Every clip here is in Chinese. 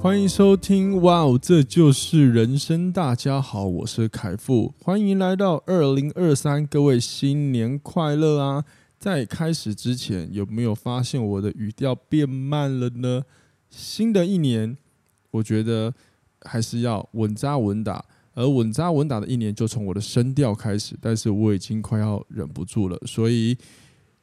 欢迎收听，哇哦，这就是人生。大家好，我是凯富，欢迎来到二零二三，各位新年快乐啊！在开始之前，有没有发现我的语调变慢了呢？新的一年，我觉得还是要稳扎稳打，而稳扎稳打的一年就从我的声调开始，但是我已经快要忍不住了，所以。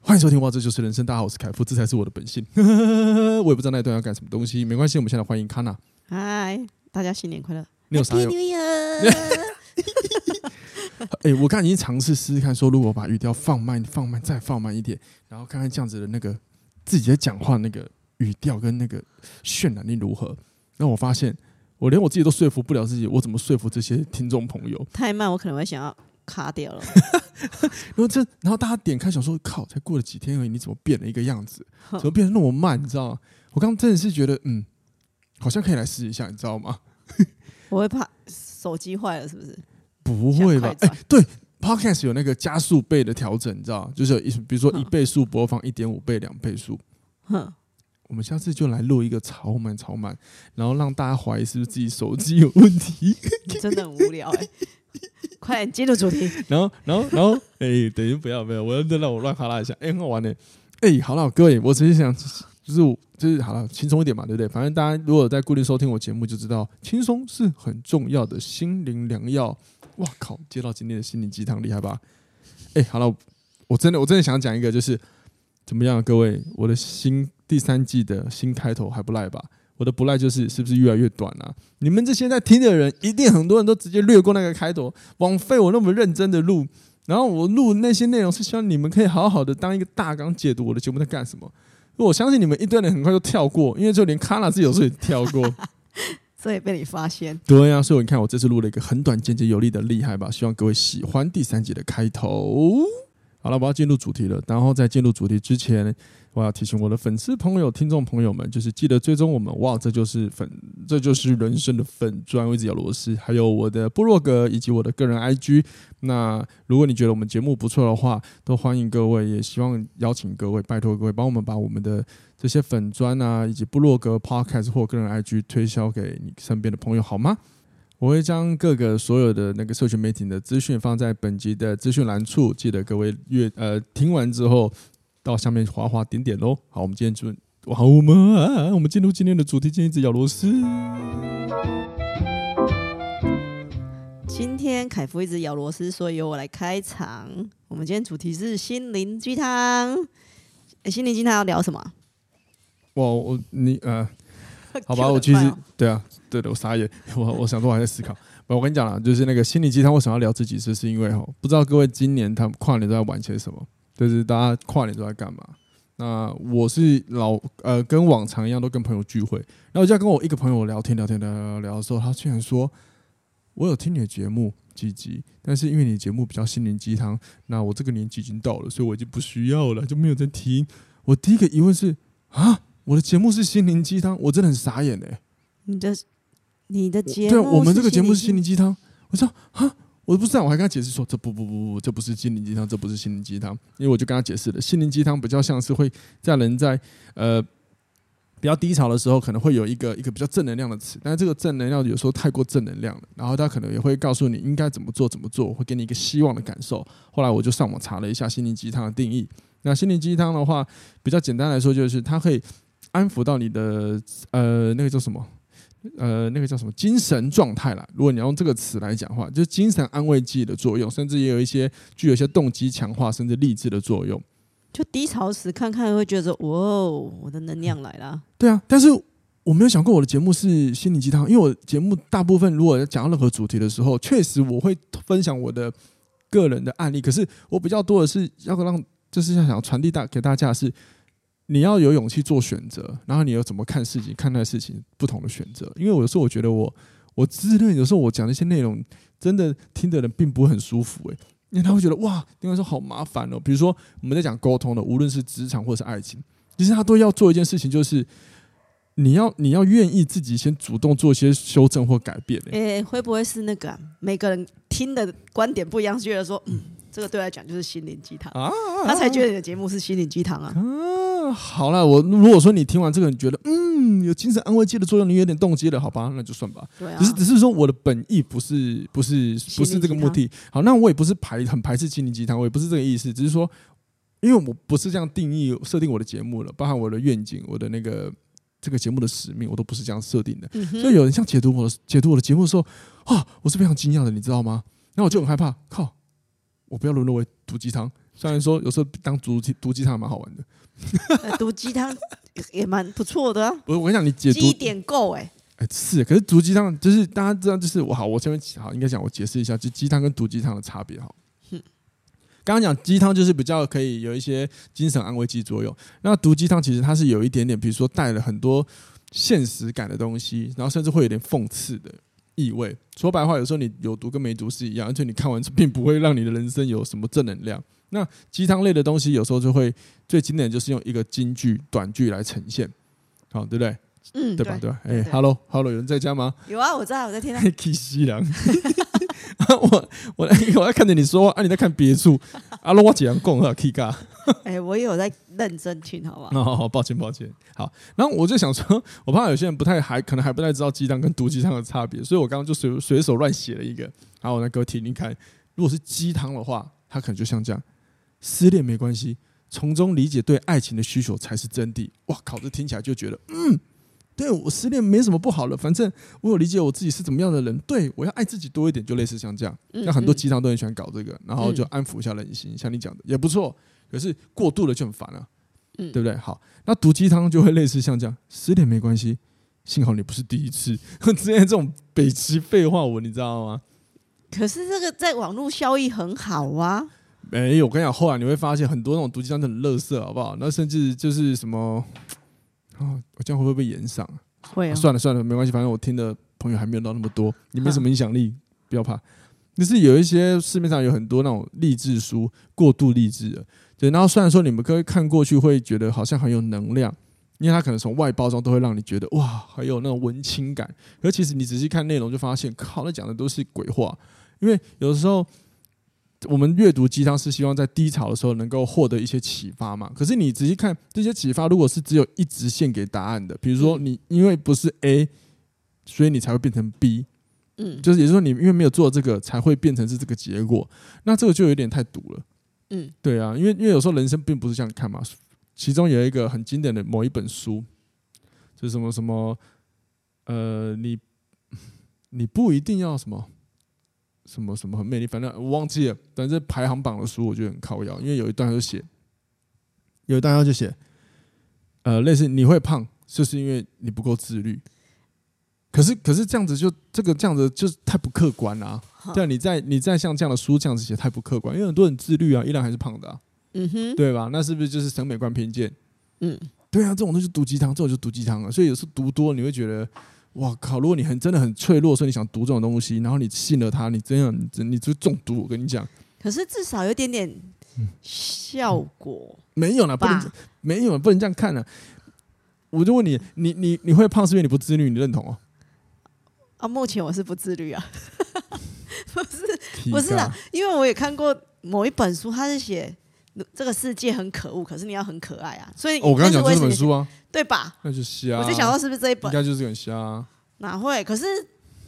欢迎收听哇，这就是人生。大家好，我是凯夫，这才是我的本性。我也不知道那一段要干什么东西，没关系，我们现在欢迎康娜。嗨，大家新年快乐！你有啥用？哎，我刚才已经尝试试试看，说如果把语调放慢、放慢再放慢一点，然后看看这样子的那个自己在讲话那个语调跟那个渲染力如何。那我发现，我连我自己都说服不了自己，我怎么说服这些听众朋友？太慢，我可能会想要。卡掉了，然后这，然后大家点开想说，靠，才过了几天而已，你怎么变了一个样子？怎么变得那么慢？你知道吗？我刚刚真的是觉得，嗯，好像可以来试一下，你知道吗？我会怕手机坏了，是不是？不会吧？哎，对，Podcast 有那个加速倍的调整，你知道，就是一，比如说一倍速播放，一点五倍、两倍速。哼，我们下次就来录一个超慢、超慢，然后让大家怀疑是不是自己手机有问题。真的很无聊哎、欸。快点进入主题。然后，然后，然后，哎、等于不要，不要，我要真让我乱哈拉一下。哎、很好玩的。哎、好了，各位，我只是想，就是，就是好了，轻松一点嘛，对不对？反正大家如果在固定收听我节目，就知道轻松是很重要的心灵良药。哇靠，接到今天的心灵鸡汤，厉害吧？哎、好了，我真的，我真的想讲一个，就是怎么样，各位，我的新第三季的新开头还不赖吧？我的不赖就是是不是越来越短、啊？你们这些在听的人，一定很多人都直接略过那个开头，枉费我那么认真的录。然后我录那些内容是希望你们可以好好的当一个大纲解读我的节目在干什么。我相信你们一堆人很快就跳过，因为就连卡拉自己有时候也跳过，所以被你发现。对呀、啊，所以你看我这次录了一个很短、简洁有力的厉害吧？希望各位喜欢第三集的开头。好了，我要进入主题了。然后在进入主题之前。我要提醒我的粉丝朋友、听众朋友们，就是记得追踪我们。哇，这就是粉，这就是人生的粉砖，我一直咬螺丝，还有我的部落格以及我的个人 IG。那如果你觉得我们节目不错的话，都欢迎各位，也希望邀请各位，拜托各位帮我们把我们的这些粉砖啊，以及部落格、Podcast 或个人 IG 推销给你身边的朋友，好吗？我会将各个所有的那个社群媒体的资讯放在本集的资讯栏处，记得各位阅呃听完之后。到下面滑滑点点喽。好，我们今天就好，我们啊，我们进入今天的主题，今天一直咬螺丝。今天凯夫一直咬螺丝，所以由我来开场。我们今天主题是心灵鸡汤。哎，心灵鸡汤要聊什么？我我你呃，好吧，我其实对啊，对的，我傻眼，我我想说我还在思考。我跟你讲了，就是那个心灵鸡汤，为什么要聊这几次？是因为哈，不知道各位今年他们跨年都在玩些什么。就是大家跨年都在干嘛？那我是老呃，跟往常一样，都跟朋友聚会。然后我就跟我一个朋友聊天，聊天，聊聊聊的时候，他居然说：“我有听你的节目几集，但是因为你节目比较心灵鸡汤，那我这个年纪已经到了，所以我已经不需要了，就没有在听。”我第一个疑问是：啊，我的节目是心灵鸡汤？我真的很傻眼哎！你的你的节目对，我们这个节目是心灵鸡汤。我说啊。我不知道，我还跟他解释说，这不不不不，这不是心灵鸡汤，这不是心灵鸡汤。因为我就跟他解释了，心灵鸡汤比较像是会在人在呃比较低潮的时候，可能会有一个一个比较正能量的词，但是这个正能量有时候太过正能量了，然后他可能也会告诉你应该怎么做怎么做，会给你一个希望的感受。后来我就上网查了一下心灵鸡汤的定义，那心灵鸡汤的话，比较简单来说就是它可以安抚到你的呃那个叫什么？呃，那个叫什么精神状态啦？如果你要用这个词来讲话，就是精神安慰剂的作用，甚至也有一些具有一些动机强化，甚至励志的作用。就低潮时看看会觉得，哇，我的能量来了。嗯。对啊，但是我没有想过我的节目是心灵鸡汤，因为我节目大部分如果要讲到任何主题的时候，确实我会分享我的个人的案例。可是我比较多的是要让，就是要想传递大给大家的是。你要有勇气做选择，然后你要怎么看事情、看待事情不同的选择。因为有时候我觉得我我自认有时候我讲那些内容真的听的人并不很舒服诶。因为他会觉得哇，另外说好麻烦哦。比如说我们在讲沟通的，无论是职场或是爱情，其实他都要做一件事情，就是你要你要愿意自己先主动做一些修正或改变。哎、会不会是那个、每个人听的观点不一样，觉得说嗯。这个对他来讲就是心灵鸡汤啊，他才觉得你的节目是心灵鸡汤啊。啊，好了，我如果说你听完这个，你觉得嗯有精神安慰剂的作用，你有点动机了，好吧，那就算吧。对啊，只是只是说我的本意不是不是不是这个目的。好，那我也不是排很排斥心灵鸡汤，我也不是这个意思，只是说，因为我不是这样定义设定我的节目了，包含我的愿景，我的那个这个节目的使命，我都不是这样设定的。嗯、所以有人像解读我的解读我的节目的时候啊，我是非常惊讶的，你知道吗？那我就很害怕，靠。我不要沦落为毒鸡汤，虽然说有时候当毒鸡毒鸡汤蛮好玩的，毒鸡汤也蛮不错的啊。不是，我跟你讲，你解读点够哎，哎是，可是毒鸡汤就是大家知道，就是我好，我前面好应该讲，我解释一下，就鸡汤跟毒鸡汤的差别哈。刚刚讲鸡汤就是比较可以有一些精神安慰剂作用，那毒鸡汤其实它是有一点点，比如说带了很多现实感的东西，然后甚至会有点讽刺的。意味说白话，有时候你有毒跟没毒是一样，而且你看完并不会让你的人生有什么正能量。那鸡汤类的东西有时候就会最经典就是用一个金句、短句来呈现，好，对不对？嗯，对吧？对吧？哎，Hello，Hello，有人在家吗？有啊，我在，我在听。K 西凉，我我我在看着你说话，啊，你在看别处。啊，那，我怎样讲啊？K 嘎。哎，我也有在认真听，好不好？哦，好，好，抱歉，抱歉。好，然后我就想说，我怕有些人不太还可能还不太知道鸡汤跟毒鸡汤的差别，所以我刚刚就随随手乱写了一个。好，我来给我听听看。如果是鸡汤的话，它可能就像这样：失恋没关系，从中理解对爱情的需求才是真谛。哇靠，这听起来就觉得，嗯，对我失恋没什么不好了，反正我有理解我自己是怎么样的人，对我要爱自己多一点，就类似像这样。那很多鸡汤都很喜欢搞这个，然后就安抚一下人心，像你讲的也不错。可是过度了就很烦了，嗯，对不对？好，那毒鸡汤就会类似像这样，失恋没关系，幸好你不是第一次。之前这种北齐废话文，你知道吗？可是这个在网络效益很好啊。没有，我跟你讲，后来你会发现很多那种毒鸡汤很垃圾，好不好？那甚至就是什么啊，我这样会不会被延上？会啊，啊。算了算了，没关系，反正我听的朋友还没有到那么多，你没什么影响力，不要怕。就是有一些市面上有很多那种励志书，过度励志的。对，然后虽然说你们可以看过去会觉得好像很有能量，因为它可能从外包装都会让你觉得哇，很有那种文青感。可其实你仔细看内容就发现，靠，那讲的都是鬼话。因为有的时候我们阅读鸡汤是希望在低潮的时候能够获得一些启发嘛。可是你仔细看这些启发，如果是只有一直线给答案的，比如说你因为不是 A，所以你才会变成 B，嗯，就是也就是说你因为没有做这个才会变成是这个结果，那这个就有点太毒了。嗯，对啊，因为因为有时候人生并不是这样看嘛。其中有一个很经典的某一本书，就是什么什么，呃，你你不一定要什么什么什么很美丽，反正我忘记了。反正排行榜的书我觉得很靠腰，因为有一段就写，有一段他就写，呃，类似你会胖，就是因为你不够自律。可是可是这样子就这个这样子就太不客观了啊。对啊，你在你在像这样的书这样子写太不客观，因为很多人自律啊，依然还是胖的啊，嗯哼，对吧？那是不是就是审美观偏见？嗯，对啊，这种东西毒鸡汤，这种就毒鸡汤了。所以有时候读多，你会觉得，哇靠！如果你很真的很脆弱，所以你想读这种东西，然后你信了它，你这样你你就中毒。我跟你讲，可是至少有点点效果，嗯、没有啦，不能没有，不能这样看了。我就问你，你你你会胖是因为你不自律，你认同哦？啊，目前我是不自律啊。不是不是啊，因为我也看过某一本书，它是写这个世界很可恶，可是你要很可爱啊。所以我刚刚讲这本书啊，对吧？那就瞎。我在想到是不是这一本？应该就是很瞎。哪会？可是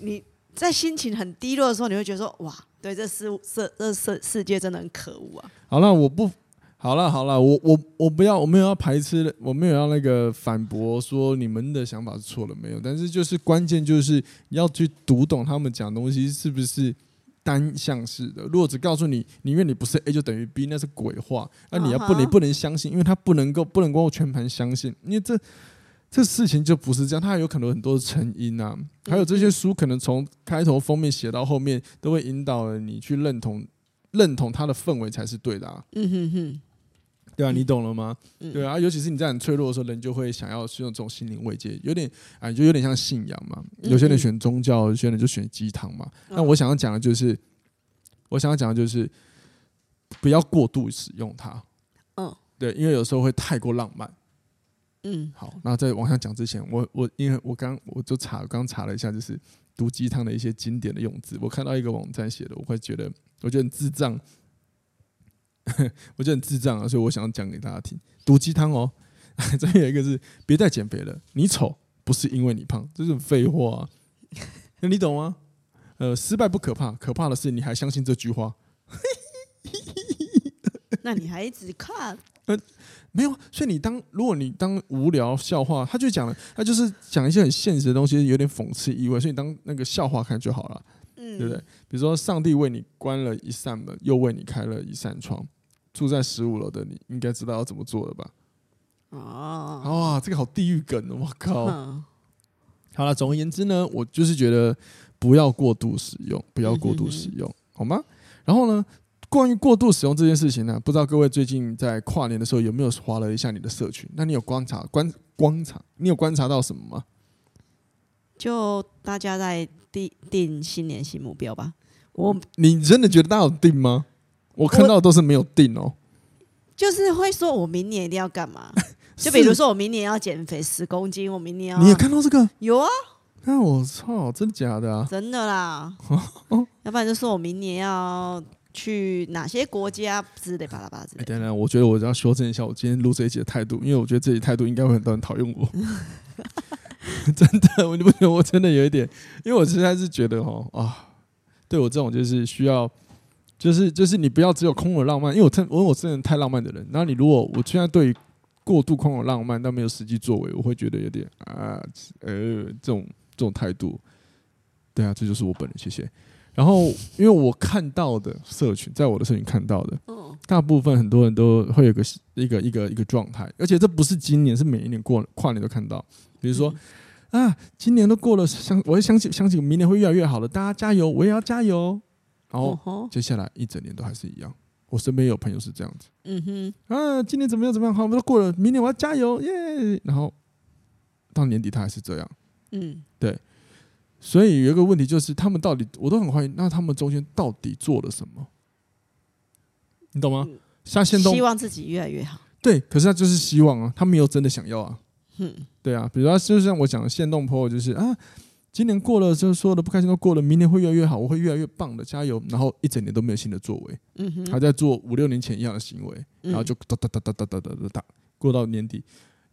你在心情很低落的时候，你会觉得说：哇，对，这世世这世世界真的很可恶啊。好了，我不好了，好了，我我我不要，我没有要排斥，我没有要那个反驳说你们的想法是错了没有？但是就是关键就是要去读懂他们讲东西是不是。单向式的，如果只告诉你，宁愿你不是 A 就等于 B，那是鬼话。那你要不，你不能相信，因为他不能够不能够全盘相信，因为这这事情就不是这样，它有可能很多的成因啊。还有这些书可能从开头封面写到后面，都会引导了你去认同认同它的氛围才是对的啊。嗯哼哼。对啊，你懂了吗？嗯、对啊，尤其是你在很脆弱的时候，人就会想要使用这种心灵慰藉，有点啊，就有点像信仰嘛。有些人选宗教，有些人就选鸡汤嘛。那我想要讲的就是，我想要讲的就是，不要过度使用它。嗯，对，因为有时候会太过浪漫。嗯，好，那在往下讲之前，我我因为我刚我就查刚查了一下，就是毒鸡汤的一些经典的用字。我看到一个网站写的，我会觉得我觉得很智障，我觉得很智障啊，所以我想讲给大家听。毒鸡汤哦，这边有一个是别再减肥了，你丑不是因为你胖，这是废话啊，你懂吗？呃，失败不可怕，可怕的是你还相信这句话。那你还一直看？呃，没有，所以你当如果你当无聊笑话，他就讲了，他就是讲一些很现实的东西，有点讽刺意味，所以你当那个笑话看就好了，嗯，对不对？比如说，上帝为你关了一扇门，又为你开了一扇窗，住在十五楼的你应该知道要怎么做了吧？哦，哇，这个好地狱梗哦，我靠！好了，总而言之呢，我就是觉得不要过度使用，不要过度使用，好吗？然后呢？关于过度使用这件事情呢，不知道各位最近在跨年的时候有没有划了一下你的社群？那你有观察观观察？你有观察到什么吗？就大家在定定新年新目标吧。我你真的觉得大家有定吗？我看到的都是没有定哦。就是会说我明年一定要干嘛？就比如说我明年要减肥十公斤，我明年要。你也看到这个？有啊。那我操，真的假的啊？真的啦。要不然就说我明年要。去哪些国家之类巴拉巴拉之类的。等等，我觉得我要修正一下我今天录这一集的态度，因为我觉得这一态度应该会很多人讨厌我。真的，我你不觉得我真的有一点？因为我实在是觉得哈啊，对我这种就是需要，就是就是你不要只有空有浪漫，因为我真我我这人太浪漫的人。然后你如果我现在对于过度空有浪漫但没有实际作为，我会觉得有点啊呃这种这种态度。对啊，这就是我本人。谢谢。然后，因为我看到的社群，在我的社群看到的，大部分很多人都会有个一个一个一个状态，而且这不是今年，是每一年过跨年都看到。比如说，啊，今年都过了，相我也相信相信明年会越来越好的，大家加油，我也要加油。然后接下来一整年都还是一样。我身边有朋友是这样子，嗯哼，啊，今年怎么样怎么样，好，我们都过了，明年我要加油，耶。然后到年底他还是这样，嗯，对。所以有一个问题就是，他们到底我都很怀疑，那他们中间到底做了什么？你懂吗？像限动，希望自己越来越好。对，可是他就是希望啊，他没有真的想要啊。嗯，对啊，比如说，就像我讲的线动 po，就是啊，今年过了，就是所有的不开心都过了，明年会越来越好，我会越来越棒的，加油。然后一整年都没有新的作为，嗯哼，还在做五六年前一样的行为，然后就哒哒哒哒哒哒哒哒哒，过到年底。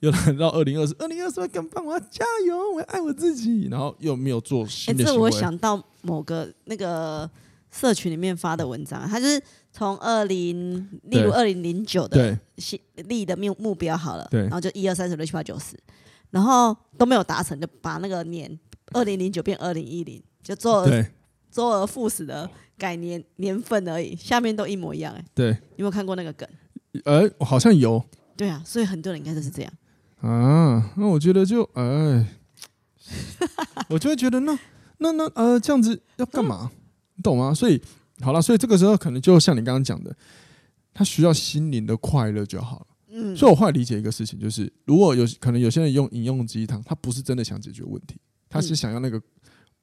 又来到二零二四，二零二四更棒！我要加油，我要爱我自己。然后又没有做新的行为。哎，这我想到某个那个社群里面发的文章，他就是从二零，例如二零零九的新立的目目标好了，对然后就一二三四五六七八九十，然后都没有达成，就把那个年二零零九变二零一零，就做周而复始的改年年份而已，下面都一模一样。哎，对，有没有看过那个梗？呃，好像有。对啊，所以很多人应该都是这样。啊，那我觉得就哎，我就会觉得那那那呃这样子要干嘛？你懂吗？所以好了，所以这个时候可能就像你刚刚讲的，他需要心灵的快乐就好了。嗯，所以我后来理解一个事情，就是如果有可能有些人用饮用鸡汤，他不是真的想解决问题，他是想要那个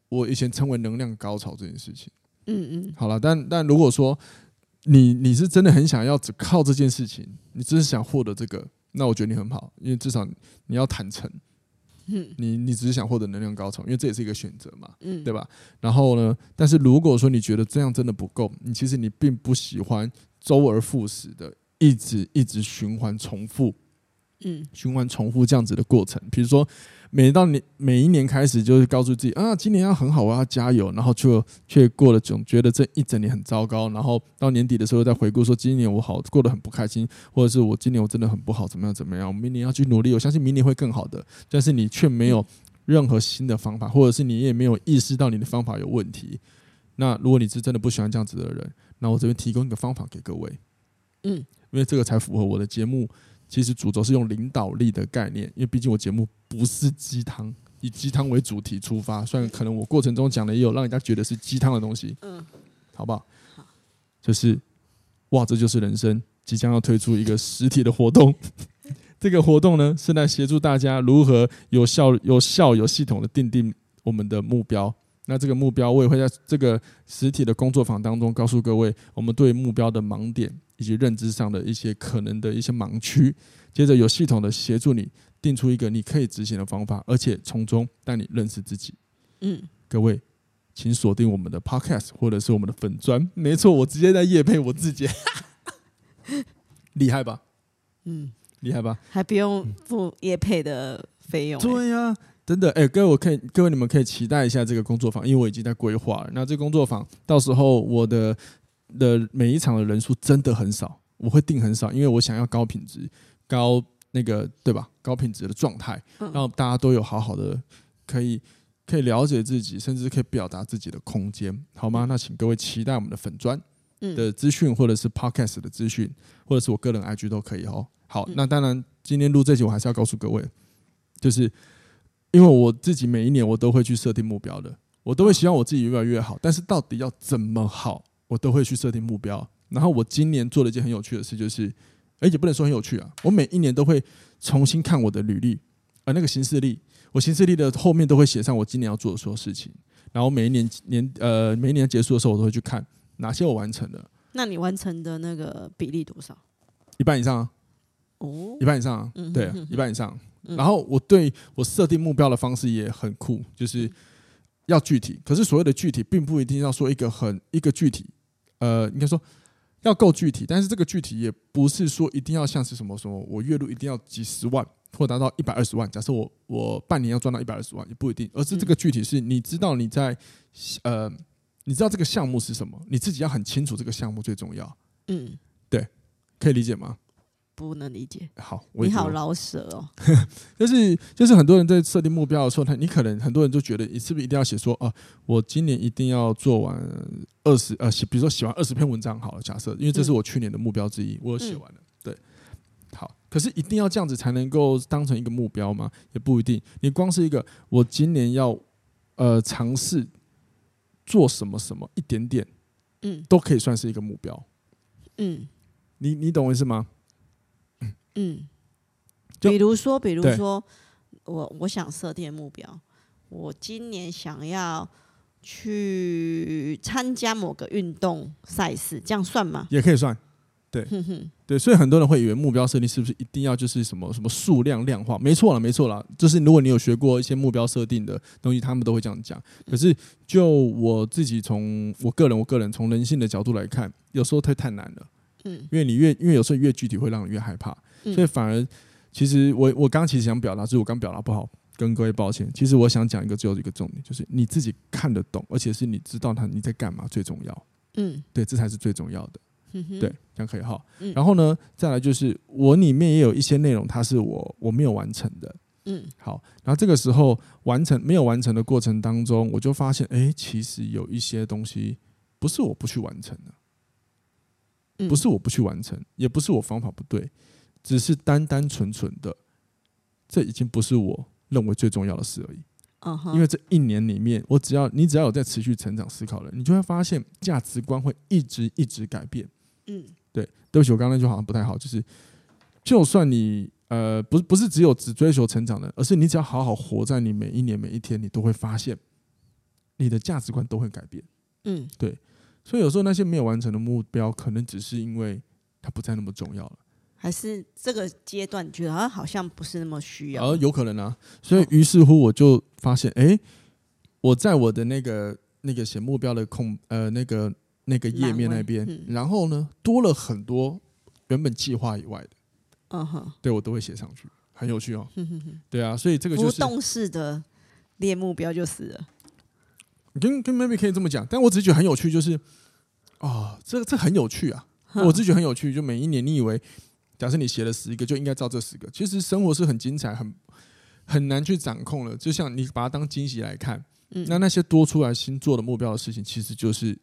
我以前称为能量高潮这件事情。嗯嗯，好了，但但如果说你你是真的很想要只靠这件事情，你只是想获得这个。那我觉得你很好，因为至少你要坦诚，嗯，你你只是想获得能量高潮，因为这也是一个选择嘛，嗯，对吧？然后呢，但是如果说你觉得这样真的不够，你其实你并不喜欢周而复始的一直一直循环重复，嗯，循环重复这样子的过程，比如说。每到年每一年开始，就是告诉自己啊，今年要很好，我要加油。然后却却过了总觉得这一整年很糟糕。然后到年底的时候再回顾说，今年我好过得很不开心，或者是我今年我真的很不好，怎么样怎么样？我明年要去努力，我相信明年会更好的。但是你却没有任何新的方法，或者是你也没有意识到你的方法有问题。那如果你是真的不喜欢这样子的人，那我这边提供一个方法给各位，嗯，因为这个才符合我的节目。其实主轴是用领导力的概念，因为毕竟我节目不是鸡汤，以鸡汤为主题出发。虽然可能我过程中讲的也有让人家觉得是鸡汤的东西，嗯，好不好？好，就是哇，这就是人生即将要推出一个实体的活动。这个活动呢，是来协助大家如何有效、有效、有系统的定定我们的目标。那这个目标，我也会在这个实体的工作坊当中告诉各位，我们对目标的盲点以及认知上的一些可能的一些盲区。接着有系统的协助你定出一个你可以执行的方法，而且从中带你认识自己。嗯，各位，请锁定我们的 Podcast 或者是我们的粉砖。没错，我直接在夜配我自己，厉害吧？嗯，厉害吧？还不用付夜配的费用、欸。对呀、啊。真的，哎、欸，各位，我可以，各位你们可以期待一下这个工作坊，因为我已经在规划了。那这个工作坊到时候我的的每一场的人数真的很少，我会定很少，因为我想要高品质、高那个对吧？高品质的状态，让大家都有好好的可以可以了解自己，甚至可以表达自己的空间，好吗？那请各位期待我们的粉砖的资讯，或者是 Podcast 的资讯，或者是我个人 IG 都可以哦。好，那当然今天录这集我还是要告诉各位，就是。因为我自己每一年我都会去设定目标的，我都会希望我自己越来越好。但是到底要怎么好，我都会去设定目标。然后我今年做了一件很有趣的事，就是，而且不能说很有趣啊，我每一年都会重新看我的履历，而那个行事历，我行事历的后面都会写上我今年要做的所有事情。然后每一年年呃每一年结束的时候，我都会去看哪些我完成了。那你完成的那个比例多少？一半以上啊。哦，一半以上啊，对，一半以上。然后我对我设定目标的方式也很酷，就是要具体。可是所谓的具体，并不一定要说一个很一个具体，呃，应该说要够具体。但是这个具体也不是说一定要像是什么什么，我月入一定要几十万或达到一百二十万。假设我我半年要赚到一百二十万，也不一定。而是这个具体是你知道你在呃，你知道这个项目是什么，你自己要很清楚这个项目最重要。嗯，对，可以理解吗？不能理解。好，你好老舍哦。就是就是很多人在设定目标的时候，他你可能很多人就觉得你是不是一定要写说啊，我今年一定要做完二十呃，写比如说写完二十篇文章好了。假设，因为这是我去年的目标之一，我写完了。对，好，可是一定要这样子才能够当成一个目标吗？也不一定。你光是一个我今年要呃尝试做什么什么一点点，嗯，都可以算是一个目标。嗯，你你懂我意思吗？嗯，比如说，比如说，我我想设定目标，我今年想要去参加某个运动赛事，这样算吗？也可以算，对，对，所以很多人会以为目标设定是不是一定要就是什么什么数量量化？没错了，没错了，就是如果你有学过一些目标设定的东西，他们都会这样讲。可是就我自己从我个人，我个人从人性的角度来看，有时候太太难了，嗯，因为你越因为有时候越具体会让你越害怕。所以反而，其实我我刚其实想表达，就是我刚表达不好，跟各位抱歉。其实我想讲一个最后一个重点，就是你自己看得懂，而且是你知道他你在干嘛最重要。嗯，对，这才是最重要的。嗯，对，这样可以哈。然后呢，再来就是我里面也有一些内容，它是我我没有完成的。嗯，好，然后这个时候完成没有完成的过程当中，我就发现，哎，其实有一些东西不是我不去完成的，不是我不去完成，也不是我方法不对。只是单单纯纯的，这已经不是我认为最重要的事而已。因为这一年里面，我只要你只要有在持续成长思考了，你就会发现价值观会一直一直改变。嗯，对，对不起，我刚刚那句好像不太好，就是就算你呃，不是不是只有只追求成长的，而是你只要好好活在你每一年每一天，你都会发现你的价值观都会改变。嗯，对，所以有时候那些没有完成的目标，可能只是因为它不再那么重要了。还是这个阶段，你觉得好像不是那么需要？呃，有可能啊。所以于是乎，我就发现，哎，我在我的那个那个写目标的空呃那个那个页面那边，嗯、然后呢，多了很多原本计划以外的，嗯哼，对我都会写上去，很有趣哦。嗯、哼哼对啊，所以这个就是不动式的列目标就是了。跟跟 maybe 可以这么讲，但我只是觉得很有趣，就是啊、哦，这这很有趣啊，嗯、我只是觉得很有趣，就每一年你以为。假设你写了十个，就应该照这十个。其实生活是很精彩，很很难去掌控了。就像你把它当惊喜来看，嗯，那那些多出来新做的目标的事情，其实就是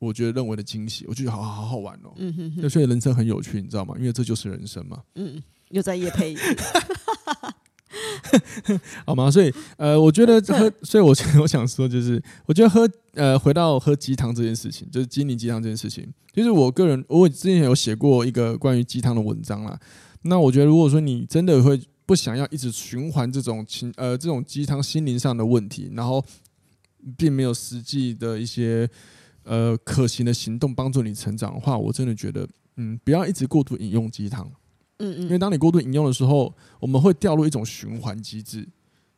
我觉得认为的惊喜。我觉得好好好好玩哦，嗯哼哼，所以人生很有趣，你知道吗？因为这就是人生嘛。嗯，又在夜配。好吗？所以呃，我觉得喝，所以我我想说，就是我觉得喝呃，回到喝鸡汤这件事情，就是精灵鸡汤这件事情，就是我个人，我之前有写过一个关于鸡汤的文章啦。那我觉得，如果说你真的会不想要一直循环这种情呃这种鸡汤心灵上的问题，然后并没有实际的一些呃可行的行动帮助你成长的话，我真的觉得，嗯，不要一直过度饮用鸡汤。嗯嗯，因为当你过度饮用的时候，我们会掉入一种循环机制。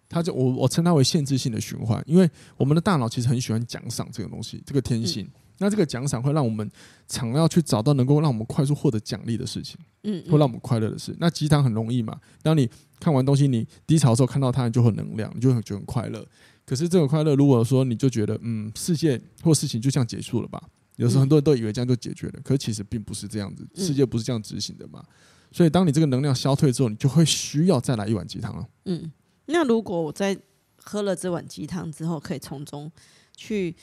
它就我我称它为限制性的循环，因为我们的大脑其实很喜欢奖赏这个东西，这个天性。嗯、那这个奖赏会让我们想要去找到能够让我们快速获得奖励的事情，嗯，会让我们快乐的事。那鸡汤很容易嘛，当你看完东西，你低潮的时候看到它，你就很能量，你就会觉得很快乐。可是这个快乐，如果说你就觉得嗯，世界或事情就这样结束了吧？有时候很多人都以为这样就解决了，可是其实并不是这样子，世界不是这样执行的嘛。所以当你这个能量消退之后，你就会需要再来一碗鸡汤了。嗯。那如果我在喝了这碗鸡汤之后，可以从中去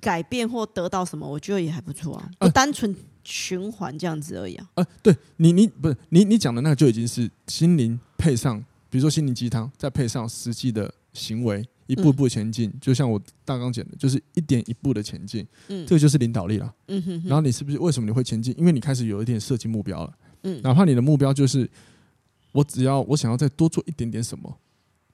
改变或得到什么，我觉得也还不错啊，不单纯循环这样子而已啊。呃，对你，你不是你你讲的那个就已经是心灵配上，比如说心灵鸡汤，再配上实际的行为，一步一步前进。嗯、就像我大纲讲的，就是一点一步的前进。嗯，这个就是领导力了。嗯哼，哼。然后你是不是为什么你会前进？因为你开始有一点设计目标了。嗯，哪怕你的目标就是。我只要我想要再多做一点点什么，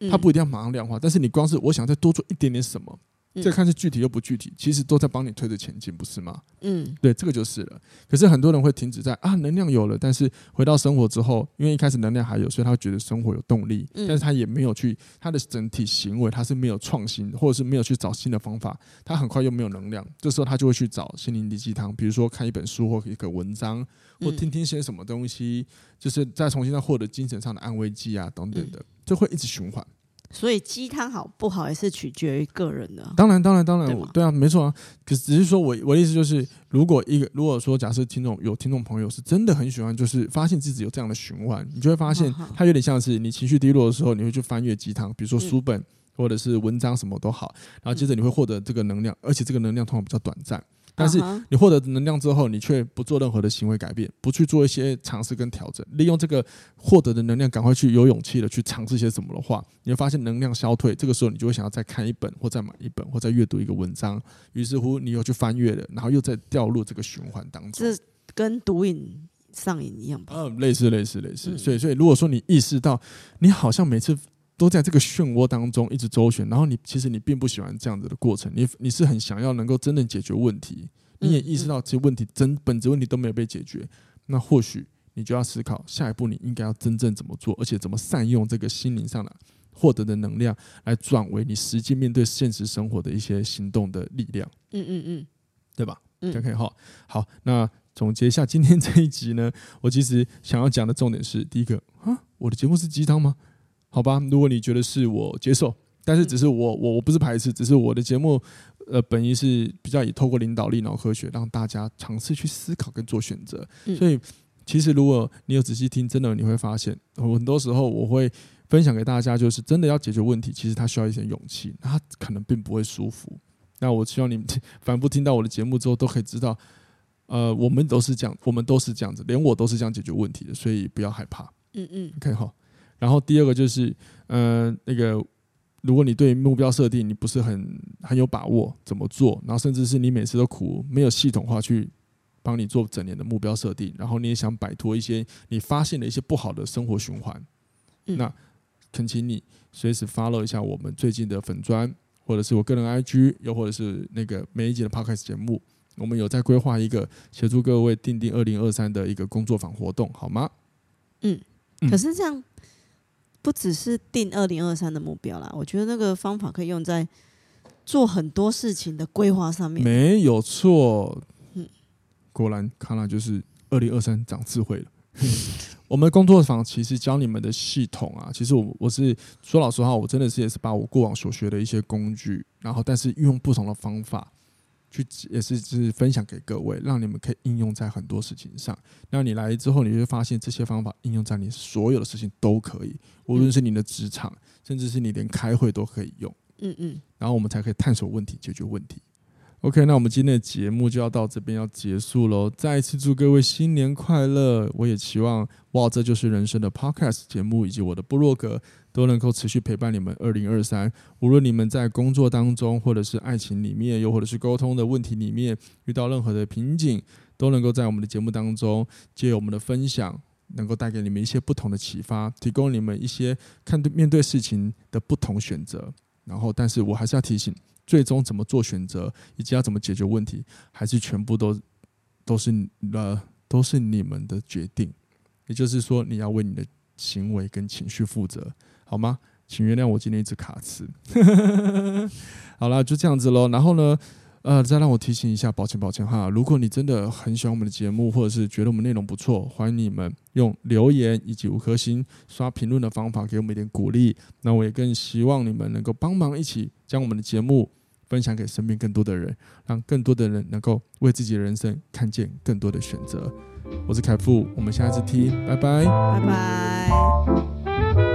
它不一定要马上量化，但是你光是我想再多做一点点什么，这看似具体又不具体，其实都在帮你推着前进，不是吗？嗯，对，这个就是了。可是很多人会停止在啊，能量有了，但是回到生活之后，因为一开始能量还有，所以他会觉得生活有动力，但是他也没有去他的整体行为，他是没有创新，或者是没有去找新的方法，他很快又没有能量，这时候他就会去找心灵鸡汤，比如说看一本书或一个文章。或听听些什么东西，就是再重新再获得精神上的安慰剂啊，等等的，就会一直循环。所以鸡汤好不好，也是取决于个人的。当然，当然，当然，对啊，没错啊。可是只是说我我的意思就是，如果一个如果说假设听众有听众朋友是真的很喜欢，就是发现自己有这样的循环，你就会发现它有点像是你情绪低落的时候，你会去翻阅鸡汤，比如说书本或者是文章什么都好，然后接着你会获得这个能量，而且这个能量通常比较短暂。但是你获得能量之后，你却不做任何的行为改变，不去做一些尝试跟调整，利用这个获得的能量，赶快去有勇气的去尝试些什么的话，你会发现能量消退。这个时候，你就会想要再看一本，或再买一本，或再阅读一个文章。于是乎，你又去翻阅了，然后又再掉入这个循环当中。这跟毒瘾上瘾一样吧？嗯，类似，类似，类似。所以，所以如果说你意识到，你好像每次。都在这个漩涡当中一直周旋，然后你其实你并不喜欢这样子的过程，你你是很想要能够真正解决问题，你也意识到这些问题真本质问题都没有被解决，那或许你就要思考下一步你应该要真正怎么做，而且怎么善用这个心灵上的获得的能量来转为你实际面对现实生活的一些行动的力量。嗯嗯嗯，对吧？嗯，OK 好，好，那总结一下今天这一集呢，我其实想要讲的重点是第一个啊，我的节目是鸡汤吗？好吧，如果你觉得是我接受，但是只是我我我不是排斥，只是我的节目呃本意是比较以透过领导力脑科学让大家尝试去思考跟做选择。嗯、所以其实如果你有仔细听，真的你会发现，很多时候我会分享给大家，就是真的要解决问题，其实它需要一些勇气，它可能并不会舒服。那我希望你们 反复听到我的节目之后，都可以知道，呃，我们都是这样，我们都是这样子，连我都是这样解决问题的，所以不要害怕。嗯嗯，OK 好。然后第二个就是，呃，那个，如果你对目标设定你不是很很有把握怎么做，然后甚至是你每次都苦没有系统化去帮你做整年的目标设定，然后你也想摆脱一些你发现的一些不好的生活循环，嗯、那恳请你随时 follow 一下我们最近的粉砖，或者是我个人 IG，又或者是那个每一集的 Podcast 节目，我们有在规划一个协助各位定定二零二三的一个工作坊活动，好吗？嗯，可是这样。不只是定二零二三的目标啦，我觉得那个方法可以用在做很多事情的规划上面。没有错，嗯，果然看来就是二零二三长智慧了。我们工作坊其实教你们的系统啊，其实我我是说老实话，我真的是也是把我过往所学的一些工具，然后但是运用不同的方法。去也是就是分享给各位，让你们可以应用在很多事情上。那你来之后，你会发现这些方法应用在你所有的事情都可以，无论是你的职场，甚至是你连开会都可以用。嗯嗯。然后我们才可以探索问题，解决问题。OK，那我们今天的节目就要到这边要结束喽。再一次祝各位新年快乐！我也期望哇，这就是人生的 Podcast 节目以及我的部落格。都能够持续陪伴你们。二零二三，无论你们在工作当中，或者是爱情里面，又或者是沟通的问题里面遇到任何的瓶颈，都能够在我们的节目当中，借由我们的分享，能够带给你们一些不同的启发，提供你们一些看对面对事情的不同选择。然后，但是我还是要提醒，最终怎么做选择，以及要怎么解决问题，还是全部都都是呃都是你们的决定。也就是说，你要为你的行为跟情绪负责，好吗？请原谅我今天一直卡词。好了，就这样子喽。然后呢，呃，再让我提醒一下，抱歉抱歉哈。如果你真的很喜欢我们的节目，或者是觉得我们内容不错，欢迎你们用留言以及五颗星刷评论的方法给我们一点鼓励。那我也更希望你们能够帮忙一起将我们的节目分享给身边更多的人，让更多的人能够为自己的人生看见更多的选择。我是凯富，我们下一次听，拜拜，拜拜。